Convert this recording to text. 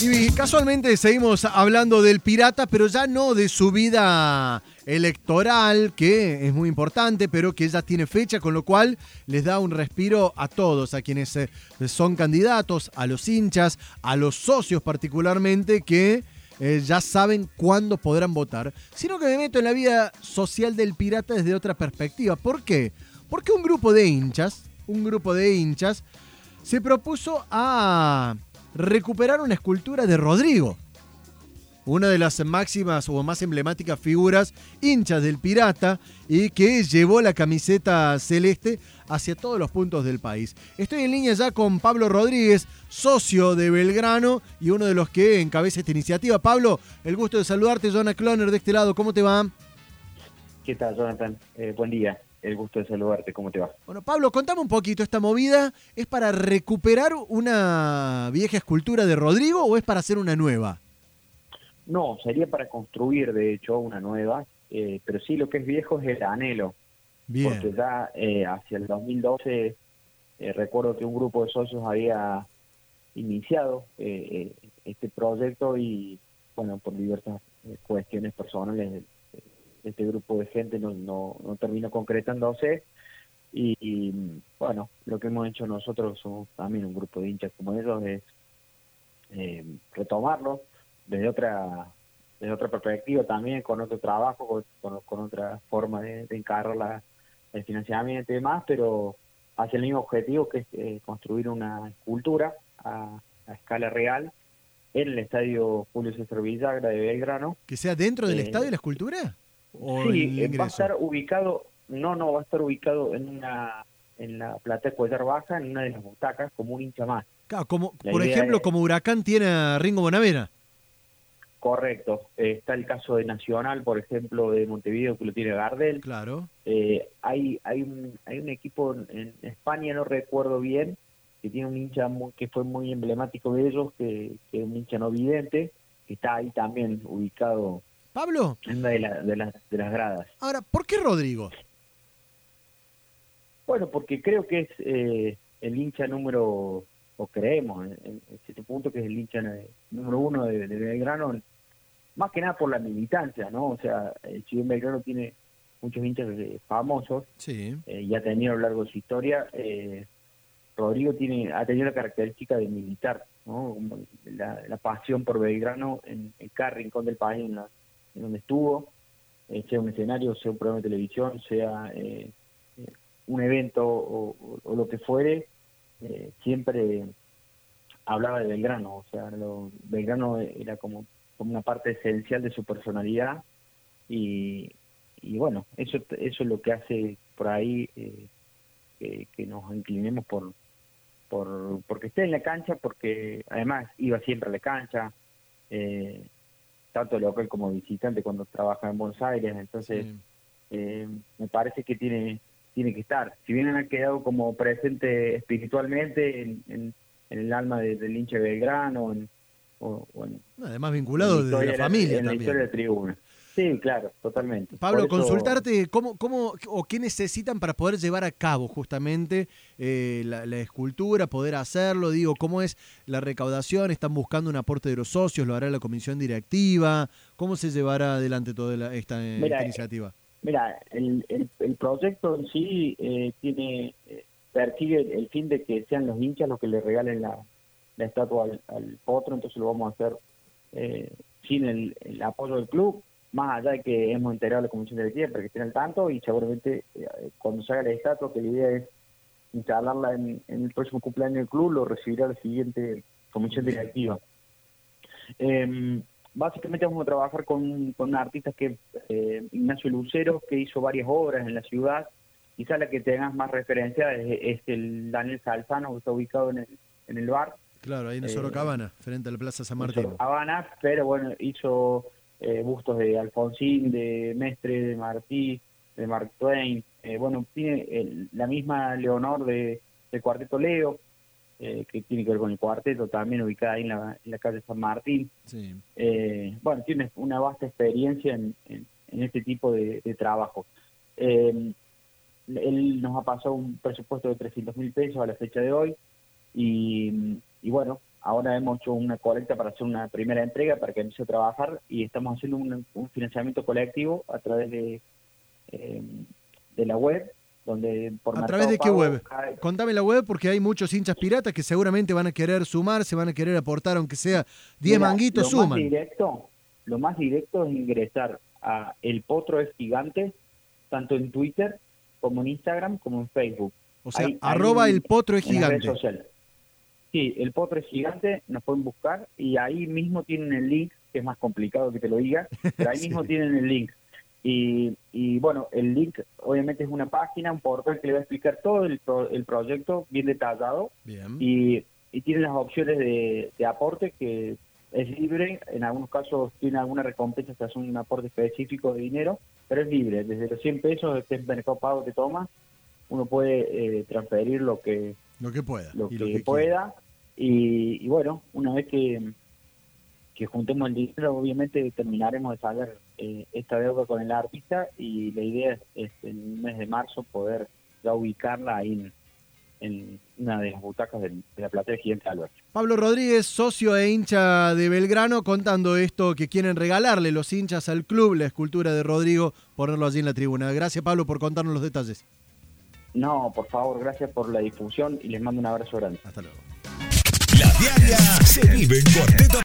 Y casualmente seguimos hablando del pirata, pero ya no de su vida electoral, que es muy importante, pero que ya tiene fecha, con lo cual les da un respiro a todos, a quienes eh, son candidatos, a los hinchas, a los socios particularmente, que eh, ya saben cuándo podrán votar, sino que me meto en la vida social del pirata desde otra perspectiva. ¿Por qué? Porque un grupo de hinchas, un grupo de hinchas, se propuso a recuperar una escultura de Rodrigo, una de las máximas o más emblemáticas figuras hinchas del pirata y que llevó la camiseta celeste hacia todos los puntos del país. Estoy en línea ya con Pablo Rodríguez, socio de Belgrano y uno de los que encabeza esta iniciativa. Pablo, el gusto de saludarte, Jonathan Cloner de este lado, ¿cómo te va? ¿Qué tal, Jonathan? Eh, buen día el gusto de saludarte. ¿Cómo te va? Bueno, Pablo, contame un poquito. ¿Esta movida es para recuperar una vieja escultura de Rodrigo o es para hacer una nueva? No, sería para construir, de hecho, una nueva. Eh, pero sí, lo que es viejo es el anhelo. Bien. Porque ya eh, hacia el 2012 eh, recuerdo que un grupo de socios había iniciado este proyecto y, bueno, por diversas cuestiones personales este grupo de gente no, no, no terminó concretándose. Y, bueno, lo que hemos hecho nosotros, somos también un grupo de hinchas como ellos, es eh, retomarlo desde otra desde otra perspectiva también, con otro trabajo, con, con, otra forma de, de encarar la, el financiamiento y demás, pero hacia el mismo objetivo que es eh, construir una escultura a, escala real en el estadio Julio César Villagra de Belgrano. ¿Que sea dentro del eh, estadio la escultura? Sí, eh, va a estar ubicado, no, no, va a estar ubicado en una en la plata de Cuellar Baja, en una de las butacas, como un hincha más. como, por ejemplo, como Huracán tiene a Ringo Bonavera. Correcto. está el caso de Nacional, por ejemplo, de Montevideo, que lo tiene Gardel. Claro. Eh, hay, hay, un, hay un equipo en, España, no recuerdo bien, que tiene un hincha que fue muy emblemático de ellos, que, que es un hincha no vidente, que está ahí también ubicado Pablo. En de, de, las gradas. Ahora, ¿por qué Rodrigo? Bueno, porque creo que es eh, el hincha número, o creemos en, cierto punto que es el hincha número uno de, Belgrano, más que nada por la militancia, ¿no? O sea, el Chile Belgrano tiene muchos hinchas famosos sí. eh, y ha tenido a lo largo de su historia. Eh, Rodrigo tiene ha tenido la característica de militar, ¿no? La, pasión por Belgrano en, en cada rincón del país, en la, donde estuvo, eh, sea un escenario, sea un programa de televisión, sea eh, eh, un evento o, lo que fuere, siempre hablaba de Belgrano, o sea, lo, Belgrano era como, como una parte esencial de su personalidad y, y bueno, eso, eso es lo que hace por ahí que, nos inclinemos por, por porque esté en la cancha, porque además iba siempre a la cancha, eh, tanto local como visitante cuando trabaja en Buenos Aires, entonces eh, me parece que tiene tiene que estar. Si bien han quedado como presente espiritualmente en, el alma del hincha Belgrano, en, o, además vinculado de la familia en la historia de tribuna. Sí, claro, totalmente. Pablo, consultarte cómo, cómo o qué necesitan para poder llevar a cabo justamente eh, la, escultura, poder hacerlo, digo, cómo es la recaudación, están buscando un aporte de los socios, lo hará la comisión directiva, cómo se llevará adelante toda esta, iniciativa. Mira, el, el, proyecto en sí eh, tiene eh, persigue el fin de que sean los hinchas los que le regalen la, estatua al, potro, entonces lo vamos a hacer sin el apoyo del club más allá de que hemos enterado a la comisión directiva para que estén al tanto y seguramente eh, cuando se haga la estatua, que la idea es instalarla en, el próximo cumpleaños del club, lo recibirá la siguiente comisión directiva. Em, básicamente vamos a trabajar con, con artistas que eh, Ignacio Lucero, que hizo varias obras en la ciudad, quizá la que tengas más referencia es, el Daniel Salzano, que está ubicado en el, en el bar. Claro, ahí en Sorocabana, eh, frente a la Plaza San Martín. Sorocabana, pero bueno, hizo eh, bustos de Alfonsín, de Mestre, de Martí, de Mark Twain. Eh, bueno, tiene la misma Leonor de, del Cuarteto Leo, eh, que tiene que ver con el cuarteto, también ubicada ahí en la, calle San Martín. bueno, tiene una vasta experiencia en, este tipo de, trabajo. él nos ha pasado un presupuesto de 300 mil pesos a la fecha de hoy y, y bueno, ahora hemos hecho una colecta para hacer una primera entrega para que empiece a trabajar y estamos haciendo un, financiamiento colectivo a través de, eh, de la web. Donde por ¿A través de qué web? Contame la web porque hay muchos hinchas piratas que seguramente van a querer sumar, se van a querer aportar, aunque sea 10 manguitos, lo suman. Más directo, lo más directo es ingresar a El Potro es Gigante, tanto en Twitter como en Instagram como en Facebook. O sea, arroba El Potro es Gigante. Sí, el potro es gigante, nos pueden buscar y ahí mismo tienen el link, que es más complicado que te lo diga, pero ahí mismo tienen el link. Y, y, bueno, el link obviamente es una página, un portal que le va a explicar todo el, el proyecto bien detallado. Y, y tiene las opciones de, aporte que es libre, en algunos casos tiene alguna recompensa que hace un aporte específico de dinero, pero es libre, desde los 100 pesos, este mercado pago que toma, uno puede eh, transferir lo que lo que pueda. Lo, que, pueda. Y, bueno, una vez que, que juntemos el dinero, obviamente terminaremos de saber eh, esta deuda con el artista y la idea es, en el mes de marzo poder ya ubicarla ahí en, una de las butacas de, la platea de Gigante Alberto. Pablo Rodríguez, socio e hincha de Belgrano, contando esto que quieren regalarle los hinchas al club, la escultura de Rodrigo, ponerlo allí en la tribuna. Gracias Pablo por contarnos los detalles. No, por favor, gracias por la difusión y les mando un abrazo grande. Hasta luego. La diaria se vive